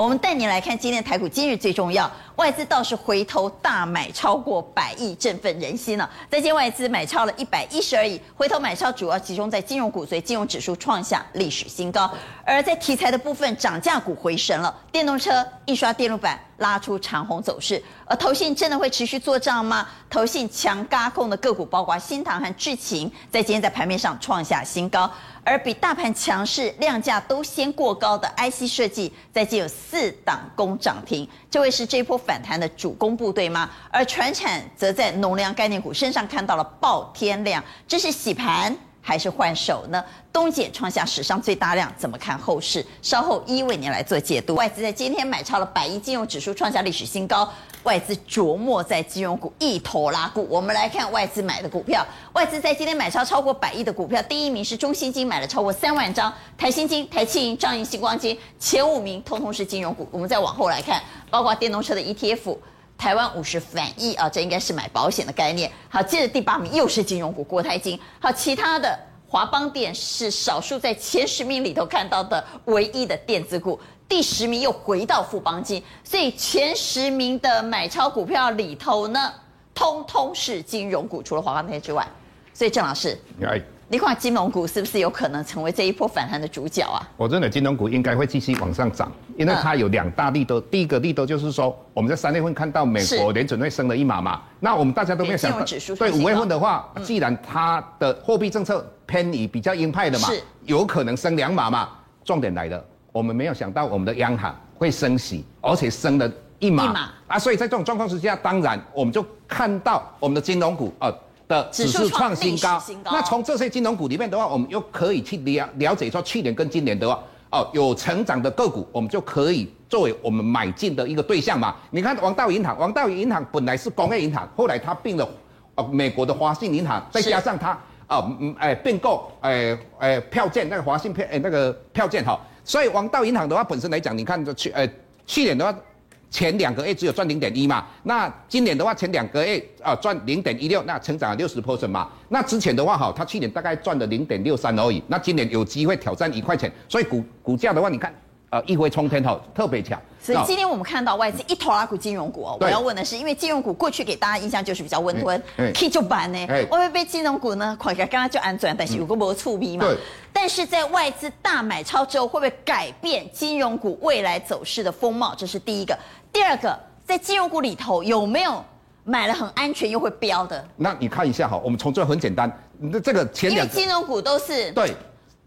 我们带你来看今天的台股，今日最重要，外资倒是回头大买超过百亿，振奋人心了。在今外资买超了一百一十二亿，回头买超主要集中在金融股，所以金融指数创下历史新高。而在题材的部分，涨价股回神了，电动车、印刷电路板拉出长红走势。而投信真的会持续做账吗？投信强轧空的个股，包括新唐和智勤，在今天在盘面上创下新高。而比大盘强势、量价都先过高的 IC 设计，在今有四档攻涨停，这位是这波反弹的主攻部队吗？而船产则在农粮概念股身上看到了爆天量，这是洗盘还是换手呢？东碱创下史上最大量，怎么看后市？稍后一一为您来做解读。外资在今天买超了百亿，金融指数创下历史新高。外资琢磨在金融股一头拉股，我们来看外资买的股票。外资在今天买超超过百亿的股票，第一名是中信金，买了超过三万张；台新金、台企银、彰银、新光金，前五名通通是金融股。我们再往后来看，包括电动车的 ETF，台湾五十反一啊，这应该是买保险的概念。好，接着第八名又是金融股，国泰金。好，其他的华邦电是少数在前十名里头看到的唯一的电子股。第十名又回到富邦金，所以前十名的买超股票里头呢，通通是金融股，除了华邦电之外。所以郑老师，你看金融股是不是有可能成为这一波反弹的主角啊？我认为金融股应该会继续往上涨，因为它有两大利多。第一个利多就是说，我们在三月份看到美国联准会升了一码嘛，那我们大家都没有想到，对五月份的话，既然它的货币政策偏移比较鹰派的嘛，有可能升两码嘛，重点来了。我们没有想到我们的央行会升息，而且升了一码，一码啊！所以在这种状况之下，当然我们就看到我们的金融股啊的指数创新高。那从这些金融股里面的话，我们又可以去了了解说，去年跟今年的话，哦，有成长的个股，我们就可以作为我们买进的一个对象嘛。你看王道银行，王道银行本来是工业银行，后来它并了呃美国的华信银行，再加上它啊嗯哎并购哎哎票券那个华信票哎那个票券哈。所以王道银行的话，本身来讲，你看这去呃去年的话，前两个月只有赚零点一嘛，那今年的话前两个月啊赚零点一六，那成长了六十 percent 嘛。那之前的话哈，他去年大概赚了零点六三而已，那今年有机会挑战一块钱，所以股股价的话，你看。啊，一飞冲天哈，特别强。所以今天我们看到外资一头拉股金融股哦。我要问的是，因为金融股过去给大家印象就是比较温吞，K 就板呢。会不会被金融股呢？快刚刚就安转，但是有个没触逼嘛。但是在外资大买超之后，会不会改变金融股未来走势的风貌？这是第一个。第二个，在金融股里头有没有买了很安全又会飙的？那你看一下哈，我们从这很简单，那这个前两因为金融股都是对。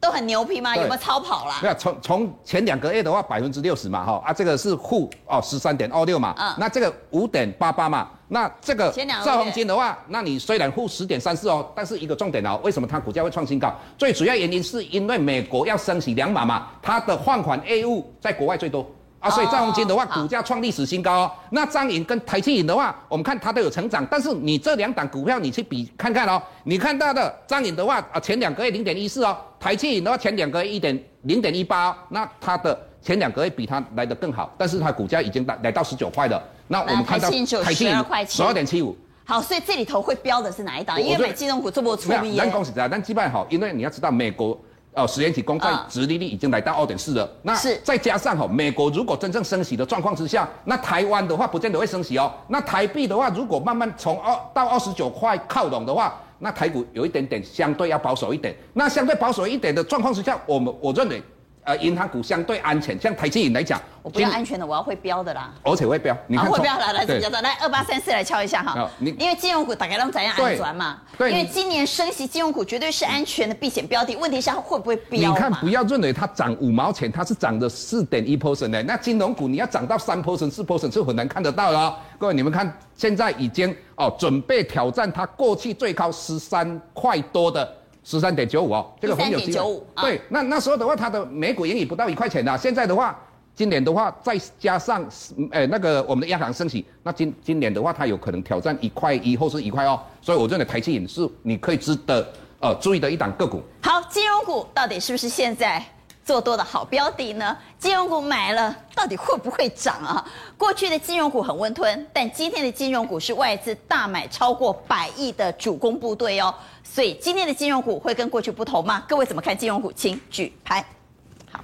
都很牛皮吗？有没有超跑啦？没有，从从前两个月的话，百分之六十嘛，哈啊，这个是负哦十三点二六嘛，嗯，那这个五点八八嘛，那这个兆丰金的话，那你虽然负十点三四哦，但是一个重点哦，为什么它股价会创新高？最主要原因是因为美国要升息两码嘛，它的放款业务在国外最多。啊，所以兆丰金的话，股价创历史新高哦。那张颖跟台企银的话，我们看它都有成长，但是你这两档股票你去比看看哦。你看到的张颖的话，啊，前两个月零点一四哦，台企银的话前两个月一点零点一八，那它的前两个月比它来的更好，但是它股价已经来来到十九块了。那我们看到台企银十二点七五。好，所以这里头会标的是哪一档？因为买金融股这么出名。咱恭喜在，但基本好，因为你要知道美国。哦，十年期公债殖利率已经来到二点四了。那再加上哈，美国如果真正升息的状况之下，那台湾的话不见得会升息哦。那台币的话，如果慢慢从二到二十九块靠拢的话，那台股有一点点相对要保守一点。那相对保守一点的状况之下，我们我认为。呃，银行股相对安全，像台积电来讲，我不要安全的，我要会标的啦，而且会标，你看会标来来怎么的？来二八三四来敲一下哈，因为金融股大概让怎样安全嘛？对，因为今年升息，金融股绝对是安全的避险标的。问题是它会不会标？你看，不要认为它涨五毛钱，它是涨的四点一 percent 的。那金融股你要涨到三 percent、四 percent 是很难看得到的哦。各位，你们看，现在已经哦准备挑战它过去最高十三块多的。十三点九五哦，这个很有机会。对，那那时候的话，它的每股盈余不到一块钱的。现在的话，今年的话再加上，呃那个我们的央行升息，那今今年的话，它有可能挑战一块一或是一块二。所以我认为台积影是你可以值得呃注意的一档个股。好，金融股到底是不是现在？做多的好标的呢？金融股买了，到底会不会涨啊？过去的金融股很温吞，但今天的金融股是外资大买超过百亿的主攻部队哦。所以今天的金融股会跟过去不同吗？各位怎么看金融股？请举牌。好，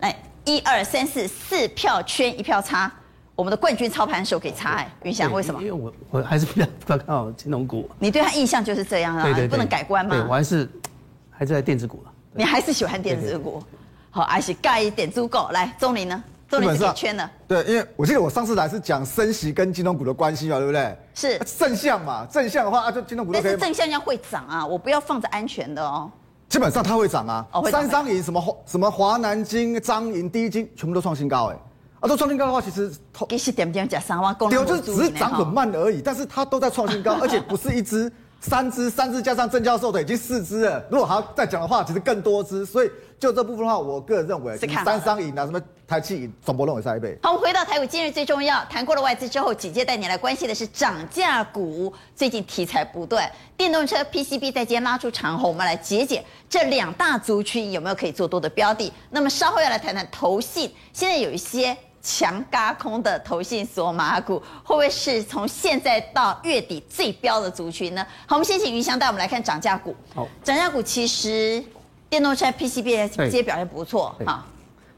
来。一二三四四票圈一票差，我们的冠军操盘手给差哎，云翔为什么？因为我我还是比较看好金融股。你对他印象就是这样啊，对对对，不能改观吗？对，我还是还是在电子股了。你还是喜欢电子股？好，还是盖一点足够。来，钟林呢？钟林是圈的。对，因为我记得我上次来是讲升息跟金融股的关系嘛，对不对？是正向嘛，正向的话啊，就金融股都可以。但是正向要会涨啊，我不要放着安全的哦。基本上它会涨啊，哦、三商银什么什么华南金、张银、第一金，全部都创新高哎，啊，都创新高的话，其实其实点点讲三万，对，就是只是涨很慢而已，但是它都在创新高，而且不是一支、三只、三只加上郑教授的已经四只了，如果还要再讲的话，其实更多只，所以就这部分的话，我个人认为，三商银啊，什么台企银，总不认为下一倍。好，我们回到台股，今日最重要，谈过了外资之后，紧接带你来关心的是涨价股，最近题材不断，电动车 PCB 在今天拉出长红，我们来解解。这两大族群有没有可以做多的标的？那么稍后要来谈谈投信，现在有一些强嘎空的投信索马股，会不会是从现在到月底最标的族群呢？好，我们先请云翔带我们来看涨价股。好，涨价股其实电动车 PCB 这些表现不错哈。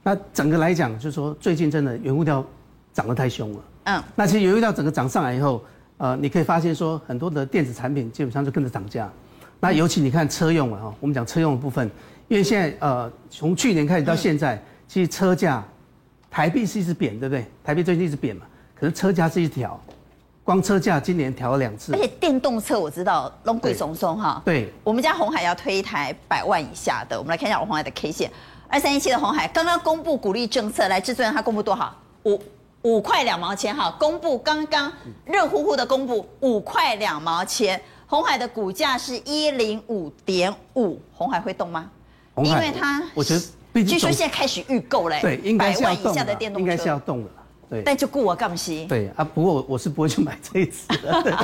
那整个来讲，就是说最近真的原物料涨得太凶了。嗯，那其实原物料整个涨上来以后，呃，你可以发现说很多的电子产品基本上就跟着涨价。那尤其你看车用了哈，我们讲车用的部分，因为现在呃从去年开始到现在，其实车价台币是一直贬，对不对？台币最近一直贬嘛，可是车价是一直调，光车价今年调了两次。而且电动车我知道龙鬼松松哈，对，我们家红海要推一台百万以下的，我们来看一下红海的 K 线，二三一七的红海刚刚公布鼓励政策，来制作人他公布多少？五五块两毛钱哈，公布刚刚热乎乎的公布五块两毛钱。红海的股价是一零五点五，红海会动吗？因为它，我觉得，据说现在开始预购嘞，对，应该是要动的，应该是要动的，对。但就顾我干西。对啊，不过我是不会去买这一支的。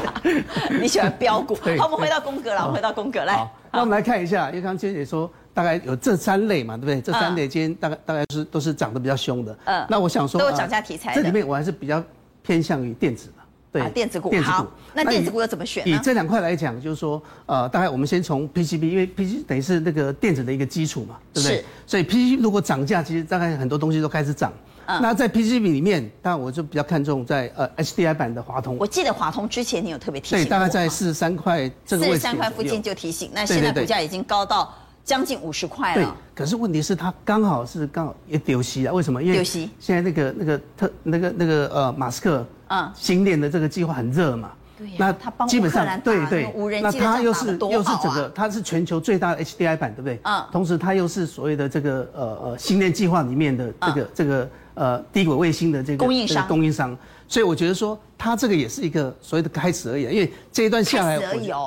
你喜欢标股？好，我们回到宫格了，我们回到宫格来。那我们来看一下，因为刚刚娟姐说大概有这三类嘛，对不对？这三类今天大概大概是都是涨得比较凶的。嗯。那我想说，都有涨价题材。这里面我还是比较偏向于电子。对，电子股好。那电子股要怎么选呢？以这两块来讲，就是说，呃，大概我们先从 PCB，因为 PCB 等于是那个电子的一个基础嘛，对不对？是。所以 PCB 如果涨价，其实大概很多东西都开始涨。嗯。那在 PCB 里面，当然我就比较看重在呃 HDI 版的华通。我记得华通之前你有特别提醒。对，大概在四十三块这个位置。四十三块附近就提醒，那现在股价已经高到将近五十块了。对。可是问题是它刚好是刚好也丢息啊？为什么？因为现在那个那个特那个那个呃马斯克。嗯，星链的这个计划很热嘛，对呀，那基本上对对，那它又是又是整个，它是全球最大的 HDI 版，对不对？嗯，同时它又是所谓的这个呃呃星链计划里面的这个这个呃低轨卫星的这个供应商供应商，所以我觉得说它这个也是一个所谓的开始而已，因为这一段下来，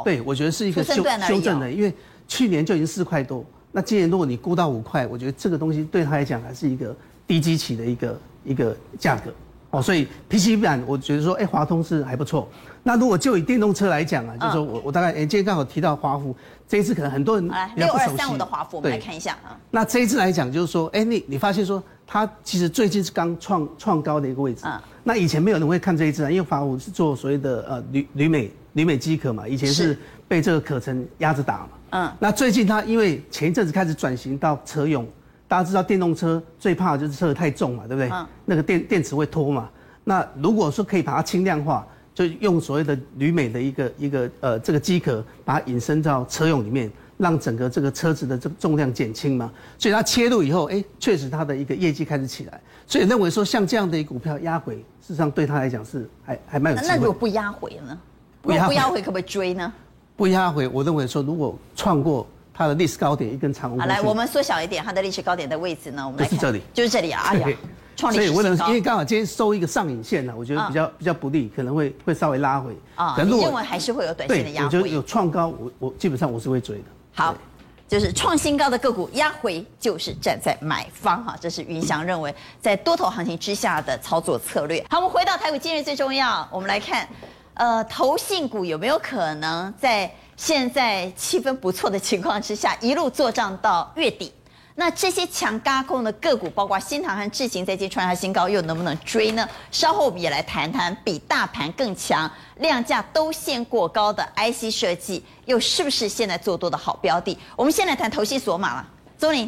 对，我觉得是一个修修正的，因为去年就已经四块多，那今年如果你估到五块，我觉得这个东西对他来讲还是一个低基期的一个一个价格。哦，所以 PCB 板，我觉得说，哎，华通是还不错。那如果就以电动车来讲啊，就是说我我大概，哎，今天刚好提到华孚，这一次可能很多人六二三五的华孚，我们来看一下啊。那这一次来讲，就是说，哎，你你发现说，它其实最近是刚创创高的一个位置。嗯。那以前没有人会看这一只啊，因为华孚是做所谓的呃铝铝镁铝镁机壳嘛，以前是被这个壳层压着打嘛。嗯。那最近它因为前一阵子开始转型到车用。大家知道电动车最怕的就是车太重嘛，对不对？嗯。那个电电池会拖嘛。那如果说可以把它轻量化，就用所谓的铝镁的一个一个呃这个机壳，把它引申到车用里面，让整个这个车子的这个重量减轻嘛。所以它切入以后，哎，确实它的一个业绩开始起来。所以认为说像这样的一股票压回，事实上对他来讲是还还蛮有。那如果不压回呢？不压回可不可以追呢？不压回，我认为说如果创过。它的历史高点一根长红。好，来，我们缩小一点它的历史高点的位置呢？我们来看，就是这里，就是这里啊！哎呀，创历史高。所以为，因为刚好今天收一个上影线呢，我觉得比较比较不利，可能会会稍微拉回。啊，你认为还是会有短线的压回？我觉得有创高，我我基本上我是会追的。好，就是创新高的个股压回，就是站在买方哈，这是云翔认为在多头行情之下的操作策略。好，我们回到台股，今日最重要，我们来看，呃，投信股有没有可能在？现在气氛不错的情况之下，一路做账到月底，那这些强嘎空的个股，包括新唐和智行，在今天创下新高，又能不能追呢？稍后我们也来谈谈，比大盘更强、量价都现过高的 IC 设计，又是不是现在做多的好标的？我们先来谈投信索马了，钟林，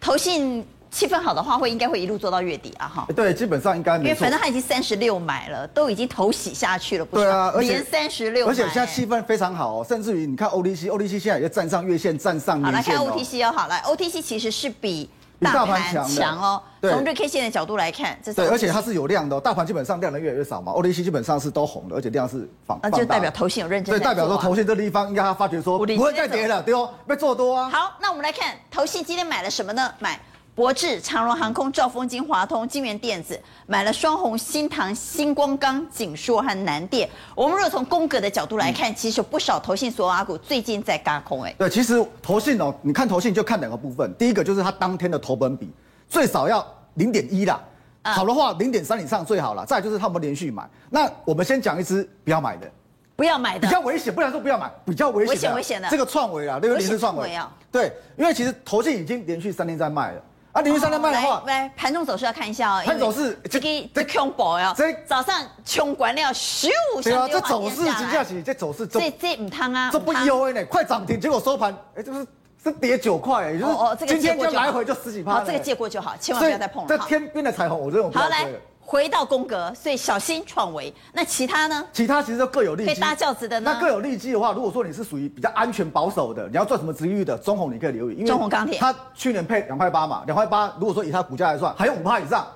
投信气氛好的话，会应该会一路做到月底啊，哈。对，基本上应该。因为反正他已经三十六买了，都已经头洗下去了，不是？对啊，连三十六，而且现在气氛非常好哦，甚至于你看 OTC，OTC 现在也站上月线，站上年线。好，来看 OTC 哦，好，来 OTC 其实是比。大盘强哦，从日 K 线的角度来看，这是对，而且它是有量的，大盘基本上量的越来越少嘛，OTC 基本上是都红的，而且量是放，那就代表头线有认真，对，代表说头线这地方应该他发觉说不会再跌了，对哦，被做多啊。好，那我们来看投信今天买了什么呢？买。博智、长荣航空、兆丰金、华通、金源电子买了双红、新唐、星光钢、锦硕和南电。我们如果从宫格的角度来看，嗯、其实有不少投信所有阿股最近在轧空哎。对，其实投信哦，你看投信就看两个部分，第一个就是它当天的投本比最少要零点一啦，好的话零点三以上最好了。再就是他们连续买。那我们先讲一支不要买的，不要买的，比较危险，不然说不要买，比较危险，危险危险的这个创维啊，对不对？连续创维啊，对，因为其实投信已经连续三天在卖了。啊，连续三天卖的话，来盘中走势要看一下哦。盘走势，这个这恐怖哦。这早上冲关了十五对啊，这走势真正是这走势，这这唔汤啊，这不优呢，快涨停，结果收盘，哎，就是是跌九块，也就是今天就来回就十几趴。好，这个借过就好，千万不要再碰了。这天边的彩虹，我这种好来。回到宫格，所以小心创维。那其他呢？其他其实都各有利基。可以搭轿子的呢？那各有利基的话，如果说你是属于比较安全保守的，你要赚什么殖利率的，中红你可以留意，因为中红钢铁，它去年配两块八嘛，两块八，如果说以它股价来算，还有五趴以上。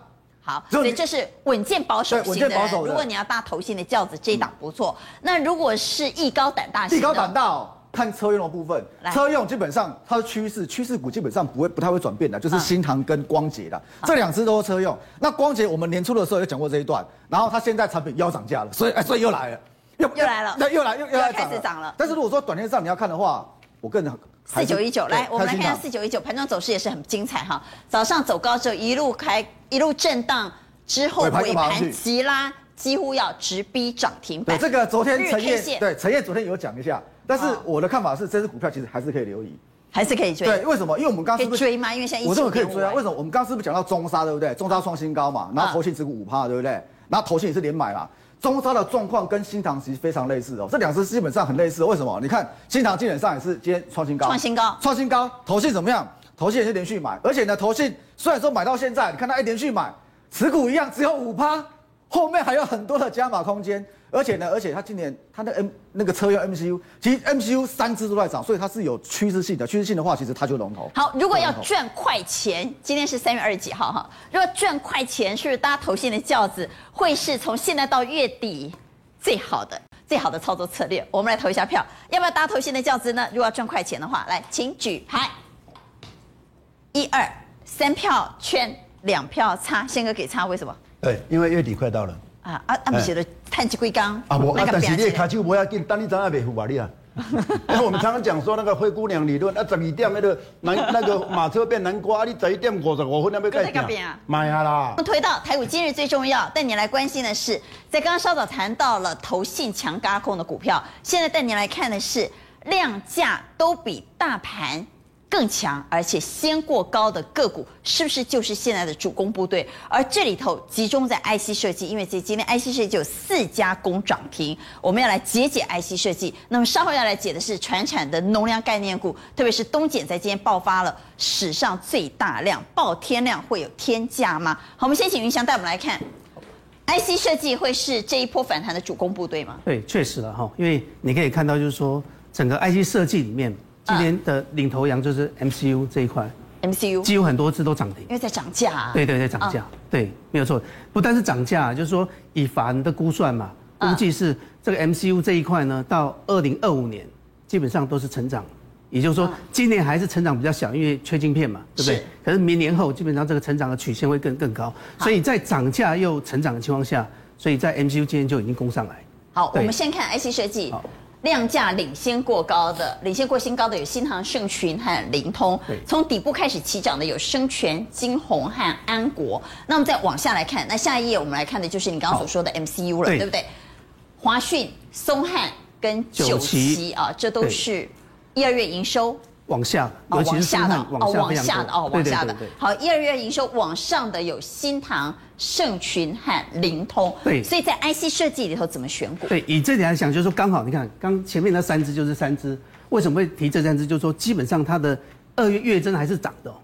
好，所以这是稳健保守型的。稳健保守。如果你要搭头型的轿子，这一档不错。嗯、那如果是艺高胆大型的，艺高胆大哦。看车用的部分，车用基本上它的趋势，趋势股基本上不会不太会转变的，就是新唐跟光捷的这两只都是车用。那光捷我们年初的时候有讲过这一段，然后它现在产品要涨价了，所以哎，所以又来了，又又来了，那又来又又来开始涨了。但是如果说短线上你要看的话，我个人四九一九来，我们来看下四九一九盘中走势也是很精彩哈，早上走高之后一路开一路震荡之后尾盘急拉，几乎要直逼涨停板。对，这个昨天陈烨对陈烨昨天有讲一下。但是我的看法是，这支股票其实还是可以留意，还是可以追。对，为什么？因为我们刚刚是不是追吗？因为现在我认为可以追啊。为什么？我们刚刚是不是讲到中沙，对不对？中沙创新高嘛，然后投信持股五趴，对不对？然后投信也是连买嘛。中沙的状况跟新塘其实非常类似哦，这两只基本上很类似。为什么？你看新塘基本上也是今天创新高，创新高，创新高。投信怎么样？投信也是连续买，而且呢，投信虽然说买到现在，你看它一连续买，持股一样只有五趴，后面还有很多的加码空间。而且呢，而且它今年它的 M 那个车用 MCU，其实 MCU 三只都在涨，所以它是有趋势性的。趋势性的话，其实它就龙头。好，如果要赚快钱，今天是三月二十几号哈。如果赚快钱，是不是搭投信的轿子，会是从现在到月底最好的最好的操作策略？我们来投一下票，要不要搭投信的轿子呢？如果要赚快钱的话，来，请举牌。一二三票圈，两票叉，宪哥给叉，为什么？对，因为月底快到了。啊啊！阿米写的碳基龟缸啊，无啊，但是你的卡丘不要紧，等你怎样维护吧你啊？因为我们常常讲说那个灰姑娘理论，啊，十二点那个南那个马车变南瓜，你十一点五十五分要不要改变？买下啦！推到台股今日最重要，带你来关心的是，在刚刚稍早谈到了投信强轧空的股票，现在带你来看的是量价都比大盘。更强，而且先过高的个股，是不是就是现在的主攻部队？而这里头集中在 IC 设计，因为这今天 IC 设计有四家攻涨停，我们要来解解 IC 设计。那么稍后要来解的是传产的农粮概念股，特别是东碱在今天爆发了史上最大量，爆天量会有天价吗？好，我们先请云翔带我们来看，IC 设计会是这一波反弹的主攻部队吗？对，确实了哈，因为你可以看到，就是说整个 IC 设计里面。今天的领头羊就是 MCU 这一块，MCU 几乎很多次都涨停，因为在涨价啊。对对对，涨价，对，没有错。不但是涨价，就是说以法人的估算嘛，估计是这个 MCU 这一块呢，到二零二五年基本上都是成长，也就是说今年还是成长比较小，因为缺晶片嘛，对不对？可是明年后基本上这个成长的曲线会更更高，所以在涨价又成长的情况下，所以在 MCU 今天就已经攻上来。好，我们先看 IC 设计。量价领先过高的，领先过新高的有新航、盛群和灵通。从底部开始起涨的有生全、金鸿和安国。那么再往下来看，那下一页我们来看的就是你刚刚所说的 MCU 了，对，对不对？华讯、松汉跟九旗啊，这都是一二月营收。往下，哦，往下的，哦，往下的，哦，往下的。好，一二月营收往上的有新唐、盛群和灵通。对，所以在 IC 设计里头怎么选股？对，以这点来讲，就是说刚好，你看刚前面那三只就是三只，为什么会提这三只？就是说基本上它的二月月增还是涨的，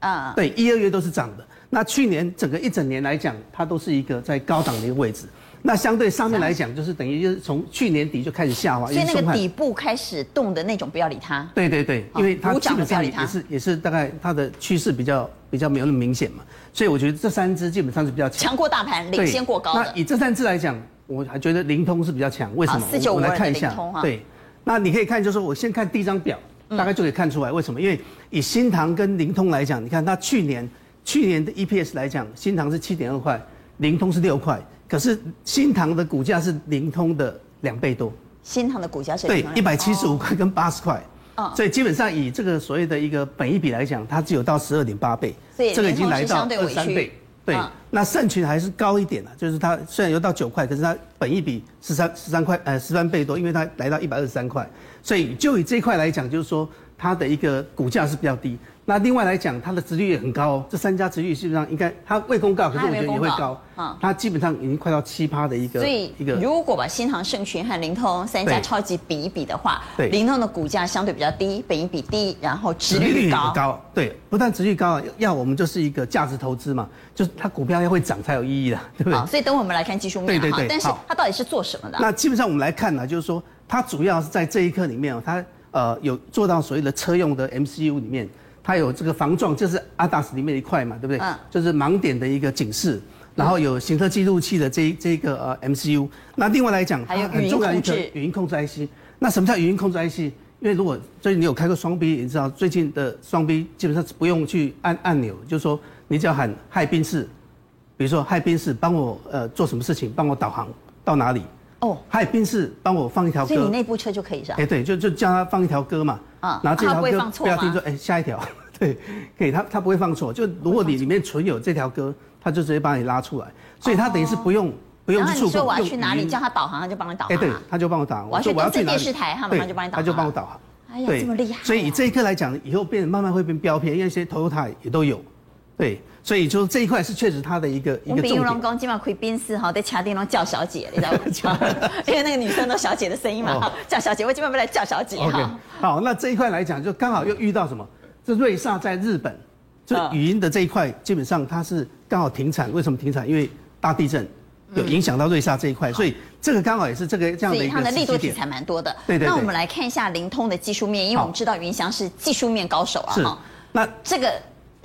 啊，对，一二月都是涨的。那去年整个一整年来讲，它都是一个在高档的一个位置。那相对上面来讲，就是等于就是从去年底就开始下滑，所以那个底部开始动的那种，不要理它。对对对，因为它基本上也是也是大概它的趋势比较比较没有那么明显嘛，所以我觉得这三只基本上是比较强，强过大盘，领先过高的。那以这三只来讲，我还觉得灵通是比较强，为什么？四九五来看一下。对，那你可以看，就是我先看第一张表，大概就可以看出来为什么？因为以新塘跟灵通来讲，你看它去年去年的 EPS 来讲，新塘是七点二块，灵通是六块。可是新塘的股价是灵通的两倍多，新塘的股价是对一百七十五块跟八十块，哦，所以基本上以这个所谓的一个本益比来讲，它只有到十二点八倍，这个已经来到二三倍，对，那盛群还是高一点了，就是它虽然有到九块，可是它本益比十三十三块呃十三倍多，因为它来到一百二十三块，所以就以这一块来讲，就是说它的一个股价是比较低。那另外来讲，它的殖率也很高哦。这三家殖率基本上应该它未公告，可是我觉得也会高。啊，它基本上已经快到七趴的一个。所以一个如果把新航、盛群和灵通三家超级比一比的话，对，灵通的股价相对比较低，本益比低，然后殖利率高。高，对，不但殖率高，要我们就是一个价值投资嘛，就是它股票要会涨才有意义的，对不对？所以等我们来看技术面。对对对。但是它到底是做什么的？那基本上我们来看呢，就是说它主要是在这一刻里面哦，它呃有做到所谓的车用的 MCU 里面。它有这个防撞，就是 ADAS 里面的一块嘛，对不对？嗯。就是盲点的一个警示，然后有行车记录器的这这个呃 MCU。那另外来讲，还有很重要一个语音控制 IC。那什么叫语音控制 IC？因为如果最近你有开过双 B，你知道最近的双 B 基本上是不用去按按钮，就是说你只要喊嗨宾士，比如说嗨宾士帮我呃做什么事情，帮我导航到哪里。哦。嗨宾士帮我放一条歌。所以你那部车就可以是吧？哎，对，就就叫他放一条歌嘛。啊，然后这条歌不要听说，哎，下一条，对，可以，他他不会放错。就如果你里面存有这条歌，他就直接把你拉出来，所以他等于是不用不用触控。你说我要去哪里，叫他导航，他就帮你导航。哎，对，他就帮我导航。我说我要去电视台，他马上就帮你导航。他就帮我导航。哎呀，这么厉害！所以以这一刻来讲，以后变慢慢会变标配，因为一些 Toyota 也都有。对，所以就是这一块是确实它的一个。我比如龙工今晚可以宾士哈，在卡丁龙叫小姐，你知道吗？因为那个女生都小姐的声音嘛，叫小姐，我今晚不来叫小姐哈。好，那这一块来讲，就刚好又遇到什么？这瑞萨在日本，就语音的这一块基本上它是刚好停产。为什么停产？因为大地震有影响到瑞萨这一块，所以这个刚好也是这个这样的一个。它的利多题材蛮多的。对对。那我们来看一下灵通的技术面，因为我们知道云翔是技术面高手啊。是。那这个。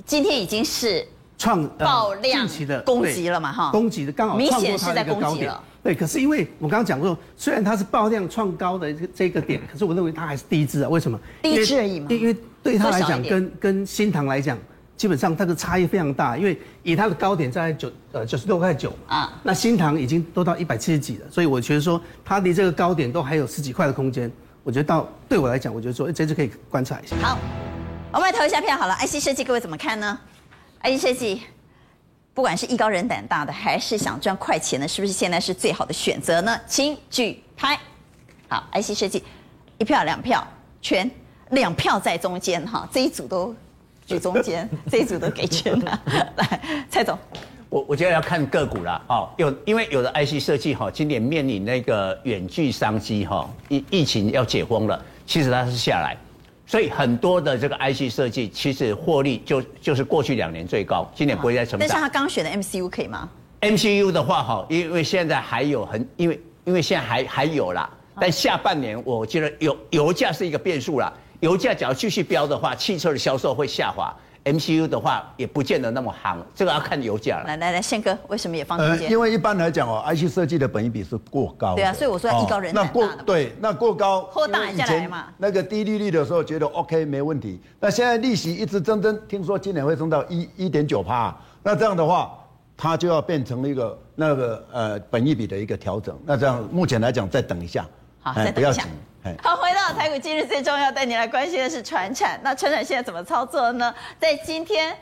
今天已经是创爆量的攻击了嘛？哈，攻击的刚好明显是在攻击了。对，可是因为我刚刚讲过，虽然它是爆量创高的这个点，可是我认为它还是低质啊。为什么？低质而已嘛。因为对它来讲，跟跟新塘来讲，基本上它的差异非常大。因为以它的高点在九呃九十六块九啊，那新塘已经都到一百七十几了，所以我觉得说它离这个高点都还有十几块的空间。我觉得到对我来讲，我觉得说这次可以观察一下。好。我们来投一下票好了，IC 设计各位怎么看呢？IC 设计，不管是艺高人胆大的，还是想赚快钱的，是不是现在是最好的选择呢？请举牌。好，IC 设计，一票两票圈，两票在中间哈，这一组都举中间，这一组都给圈了。来，蔡总，我我觉得要看个股了哦，有因为有的 IC 设计哈，今年面临那个远距商机哈，疫疫情要解封了，其实它是下来。所以很多的这个 IC 设计，其实获利就就是过去两年最高，今年不会再成长。但是他刚选的 MCU 可以吗？MCU 的话，哈，因为现在还有很，因为因为现在还还有啦，但下半年我觉得油油价是一个变数啦，油价只要继续飙的话，汽车的销售会下滑。MCU 的话也不见得那么行，这个要看油价了。来来来，宪哥，为什么也放中间？呃，因为一般来讲哦，IC 设计的本益比是过高。对啊，所以我说艺高人胆大的。那过对，那过高。扩大下来嘛。那个低利率的时候觉得 OK 没问题，那现在利息一直增增，听说今年会增到一一点九趴，那这样的话，它就要变成一个那个呃本益比的一个调整。那这样目前来讲，再等一下。好，再等一下。好，回到台股，今日最重要带你来关心的是船产。那船产现在怎么操作呢？在今天。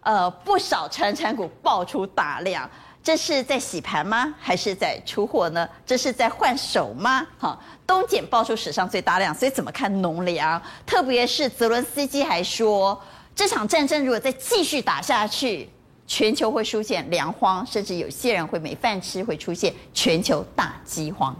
呃，不少传产股爆出大量，这是在洗盘吗？还是在出货呢？这是在换手吗？哈，东检爆出史上最大量，所以怎么看农粮？特别是泽伦斯基还说，这场战争如果再继续打下去，全球会出现粮荒，甚至有些人会没饭吃，会出现全球大饥荒。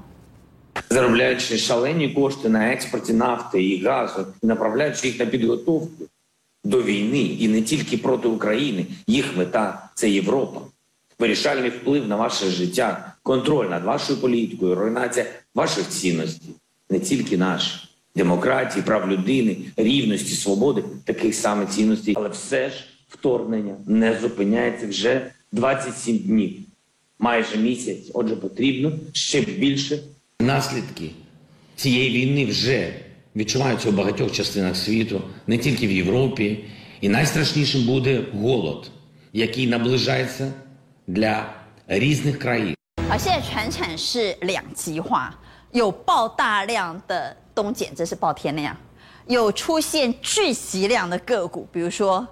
До війни і не тільки проти України. Їх мета це Європа. Вирішальний вплив на ваше життя, контроль над вашою політикою, руйнація ваших цінностей, не тільки наш демократії, прав людини, рівності, свободи, таких саме цінностей, але все ж вторгнення не зупиняється вже 27 днів, майже місяць. Отже, потрібно ще більше наслідки цієї війни вже відчуваються у багатьох частинах світу, не тільки в Європі, і найстрашнішим буде голод, який наближається для різних країн.啊，现在传产是两极化，有爆大量的东碱，这是爆天量，有出现巨息量的个股，比如说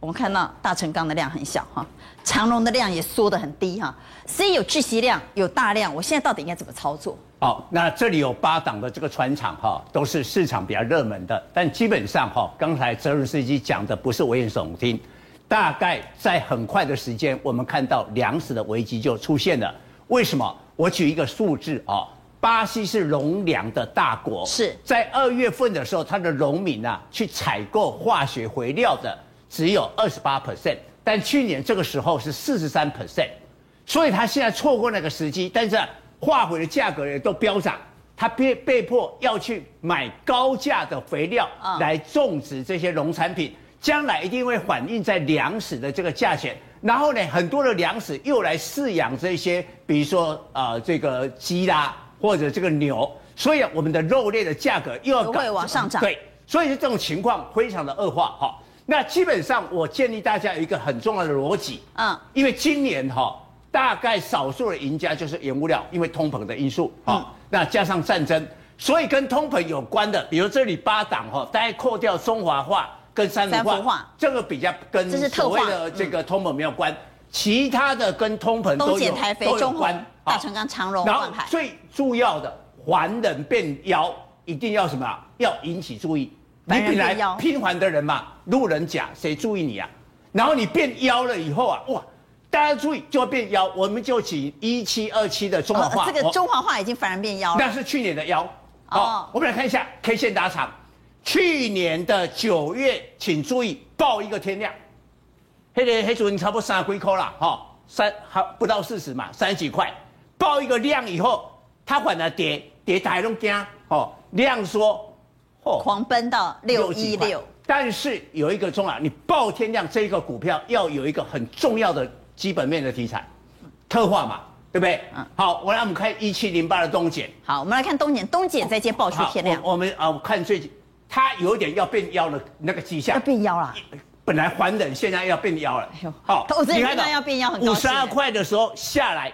我们看到大成钢的量很小哈，长荣的量也缩得很低哈，所以有巨息量，有大量，我现在到底应该怎么操作？ 好，那这里有八档的这个船厂哈，都是市场比较热门的，但基本上哈，刚才泽伦斯基讲的不是危言耸听。大概在很快的时间，我们看到粮食的危机就出现了。为什么？我举一个数字啊，巴西是农粮的大国，是在二月份的时候，它的农民啊去采购化学肥料的只有二十八 percent，但去年这个时候是四十三 percent，所以他现在错过那个时机，但是化肥的价格也都飙涨，他被被迫要去买高价的肥料来种植这些农产品。将来一定会反映在粮食的这个价钱，然后呢，很多的粮食又来饲养这些，比如说呃这个鸡啦，或者这个牛，所以我们的肉类的价格又要会往上涨。对，所以这种情况非常的恶化哈。那基本上我建议大家有一个很重要的逻辑，嗯，因为今年哈大概少数的赢家就是原物料，因为通膨的因素啊，那加上战争，所以跟通膨有关的，比如这里八档哈，大概扣掉中华化。跟三氟化，化这个比较跟所谓的这个通膨没有关，嗯、其他的跟通膨都有台肥都有关。大成钢、长荣、然后最重要的，还人变妖，一定要什么？要引起注意。你本来平凡的人嘛，路人甲，谁注意你啊？然后你变妖了以后啊，哇，大家注意就会变妖。我们就举一七二七的中华化，哦，这个中华化已经反而变妖了。那是去年的妖。哦，哦我们来看一下 K 线打场。去年的九月，请注意，爆一个天量，黑的黑主你差不多三十几块了，哈，三还不到四十嘛，三十几块，爆一个量以后，它反而跌，跌大家都惊，哦，量缩，哦，狂奔到六一六，但是有一个重要，你爆天量这个股票要有一个很重要的基本面的题材，特化嘛，对不对？嗯，好，我来我们看一七零八的东碱，好，我们来看东碱，东碱在今天爆出天量，我，我们啊，我看最近。它有点要变妖的那个迹象，要变妖了。本来还冷，现在要变妖了。好，你看到要变妖，五十二块的时候下来，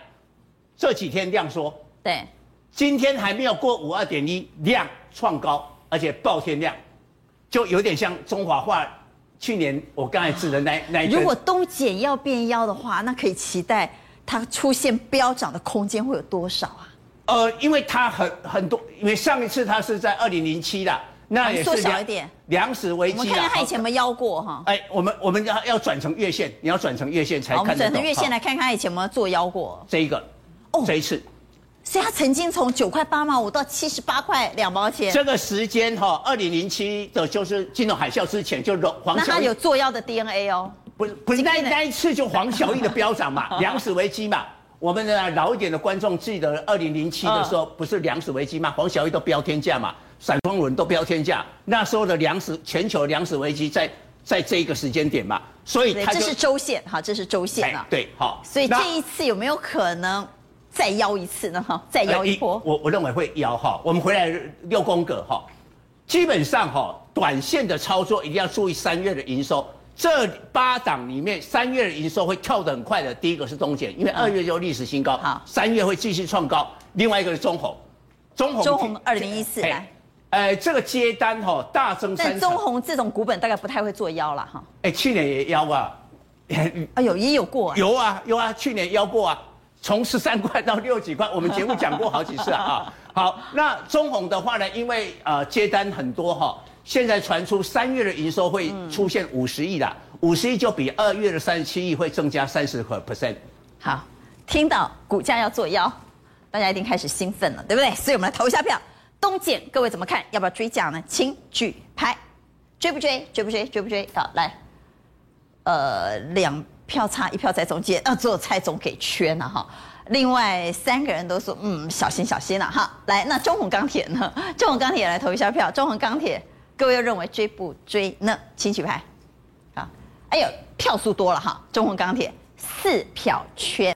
这几天量缩。对，今天还没有过五二点一，量创高，而且爆天量，就有点像中华化。去年我刚才指的那那一。如果东碱要变妖的话，那可以期待它出现飙涨的空间会有多少啊？呃，因为它很很多，因为上一次它是在二零零七的。那也是缩小一点，粮食危机。我们看看它以前有没有腰过哈？哎，我们我们要要转成月线，你要转成月线才看得懂。我们转成月线来看看它以前有没有做腰过。这一个，哦，这一次，所以它曾经从九块八毛五到七十八块两毛钱。这个时间哈，二零零七的就是金融海啸之前，就黄。那它有做药的 DNA 哦？不是不是，那那一次就黄小玉的 飙涨嘛，粮食危机嘛。我们的老一点的观众记得二零零七的时候，不是粮食危机嘛，黄小玉都飙天价嘛。闪光轮都飙天价，那时候的粮食全球粮食危机在在这一个时间点嘛，所以它这是周线哈，这是周线啊，对，好，所以这一次有没有可能再邀一次呢？哈，再邀一波，我我认为会邀哈。我们回来六宫格哈，基本上哈，短线的操作一定要注意三月的营收，这八档里面三月的营收会跳得很快的，第一个是东碱，因为二月就历史新高，好，三月会继续创高，另外一个是中红，中红，中红二零一四来。哎，这个接单哈、哦、大增三。但中红这种股本大概不太会做妖了哈。哎，去年也妖啊，哎呦也有过、啊。有啊有啊，去年妖过啊，从十三块到六几块，我们节目讲过好几次啊。好，那中鸿的话呢，因为呃接单很多哈，现在传出三月的营收会出现五十亿啦，五十亿就比二月的三十七亿会增加三十个 percent。好，听到股价要做妖，大家一定开始兴奋了，对不对？所以我们来投一下票。东碱，各位怎么看？要不要追价呢？请举牌。追不追？追不追？追不追？好，来，呃，两票差一票在中间，那，只有蔡总给圈了哈。另外三个人都说，嗯，小心小心了哈。来，那中鸿钢铁呢？中鸿钢铁也来投一下票。中鸿钢铁，各位又认为追不追呢？请举牌。好，哎呦，票数多了哈。中鸿钢铁四票圈。